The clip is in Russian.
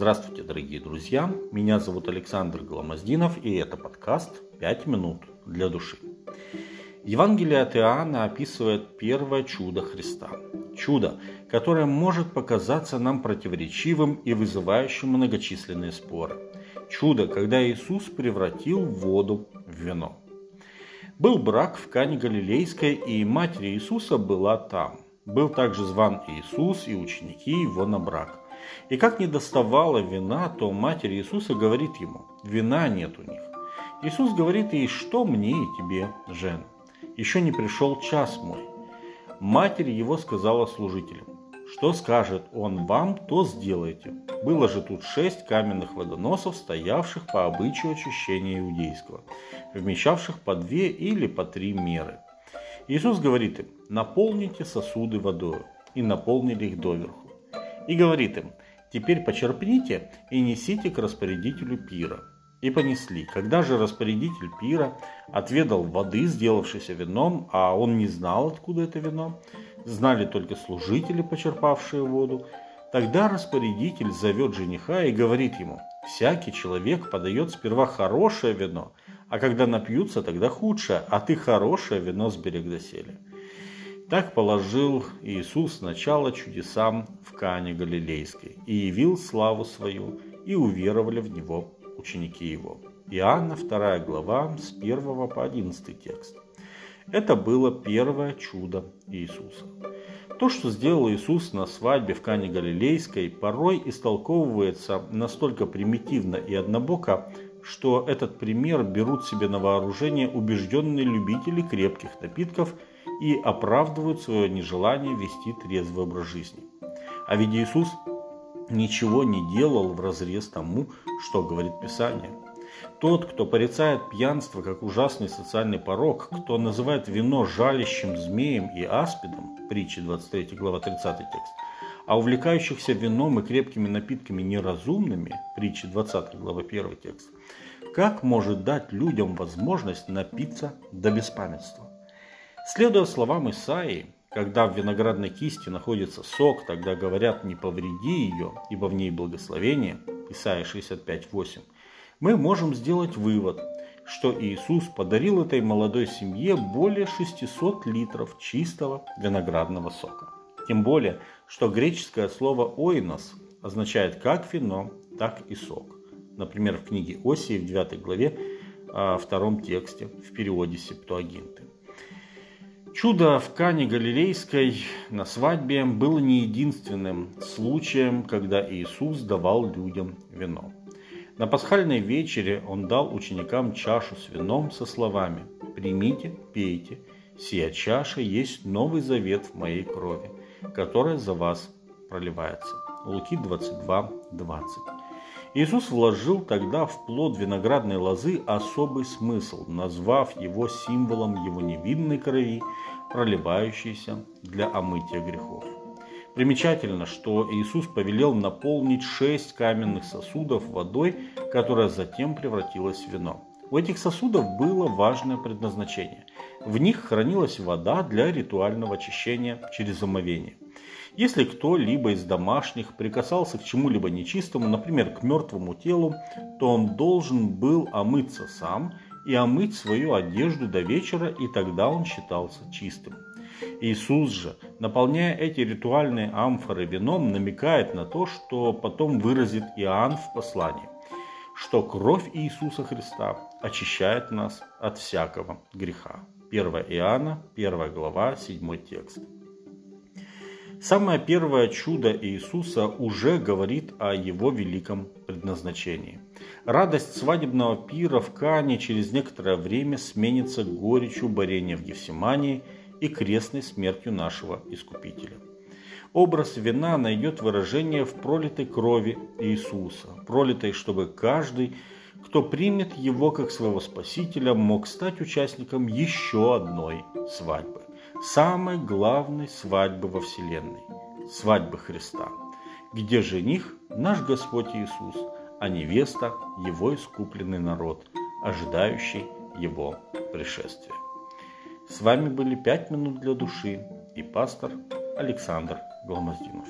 Здравствуйте, дорогие друзья! Меня зовут Александр Гламоздинов, и это подкаст «Пять минут для души». Евангелие от Иоанна описывает первое чудо Христа. Чудо, которое может показаться нам противоречивым и вызывающим многочисленные споры. Чудо, когда Иисус превратил воду в вино. Был брак в Кане Галилейской, и матерь Иисуса была там. Был также зван Иисус и ученики его на брак. И как не доставало вина, то матерь Иисуса говорит ему, вина нет у них. Иисус говорит ей, что мне и тебе, жена? Еще не пришел час мой. Матерь его сказала служителям, что скажет он вам, то сделайте. Было же тут шесть каменных водоносов, стоявших по обычаю очищения иудейского, вмещавших по две или по три меры. Иисус говорит им, наполните сосуды водой, и наполнили их доверху. И говорит им, теперь почерпните и несите к распорядителю пира. И понесли. Когда же распорядитель пира отведал воды, сделавшейся вином, а он не знал, откуда это вино, знали только служители, почерпавшие воду, тогда распорядитель зовет жениха и говорит ему, всякий человек подает сперва хорошее вино, а когда напьются, тогда худшее, а ты хорошее вино сберег доселе. Так положил Иисус начало чудесам в Кане Галилейской и явил славу свою, и уверовали в Него ученики Его. Иоанна 2 глава с 1 по 11 текст. Это было первое чудо Иисуса. То, что сделал Иисус на свадьбе в Кане Галилейской, порой истолковывается настолько примитивно и однобоко, что этот пример берут себе на вооружение убежденные любители крепких напитков – и оправдывают свое нежелание вести трезвый образ жизни. А ведь Иисус ничего не делал в разрез тому, что говорит Писание. Тот, кто порицает пьянство как ужасный социальный порог, кто называет вино жалящим змеем и аспидом, притча 23 глава 30 текст, а увлекающихся вином и крепкими напитками неразумными, притча 20 глава 1 текст, как может дать людям возможность напиться до беспамятства? Следуя словам Исаии, когда в виноградной кисти находится сок, тогда говорят «не повреди ее, ибо в ней благословение» Исаия 65.8, мы можем сделать вывод, что Иисус подарил этой молодой семье более 600 литров чистого виноградного сока. Тем более, что греческое слово «оинос» означает как вино, так и сок. Например, в книге Осии в 9 главе, а, втором тексте, в переводе Септуагинты. Чудо в Кане Галилейской на свадьбе было не единственным случаем, когда Иисус давал людям вино. На пасхальной вечере Он дал ученикам чашу с вином со словами «Примите, пейте, сия чаша есть новый завет в моей крови, которая за вас проливается». Луки 22, 20. Иисус вложил тогда в плод виноградной лозы особый смысл, назвав его символом его невинной крови, проливающейся для омытия грехов. Примечательно, что Иисус повелел наполнить шесть каменных сосудов водой, которая затем превратилась в вино. У этих сосудов было важное предназначение. В них хранилась вода для ритуального очищения через омовение – если кто-либо из домашних прикасался к чему-либо нечистому, например, к мертвому телу, то он должен был омыться сам и омыть свою одежду до вечера, и тогда он считался чистым. Иисус же, наполняя эти ритуальные амфоры вином, намекает на то, что потом выразит Иоанн в послании, что кровь Иисуса Христа очищает нас от всякого греха. 1 Иоанна, 1 глава, 7 текст. Самое первое чудо Иисуса уже говорит о его великом предназначении. Радость свадебного пира в Кане через некоторое время сменится горечью борения в Гефсимании и крестной смертью нашего Искупителя. Образ вина найдет выражение в пролитой крови Иисуса, пролитой, чтобы каждый, кто примет его как своего Спасителя, мог стать участником еще одной свадьбы самой главной свадьбы во Вселенной – свадьбы Христа, где жених – наш Господь Иисус, а невеста – Его искупленный народ, ожидающий Его пришествия. С вами были «Пять минут для души» и пастор Александр Гламоздинов.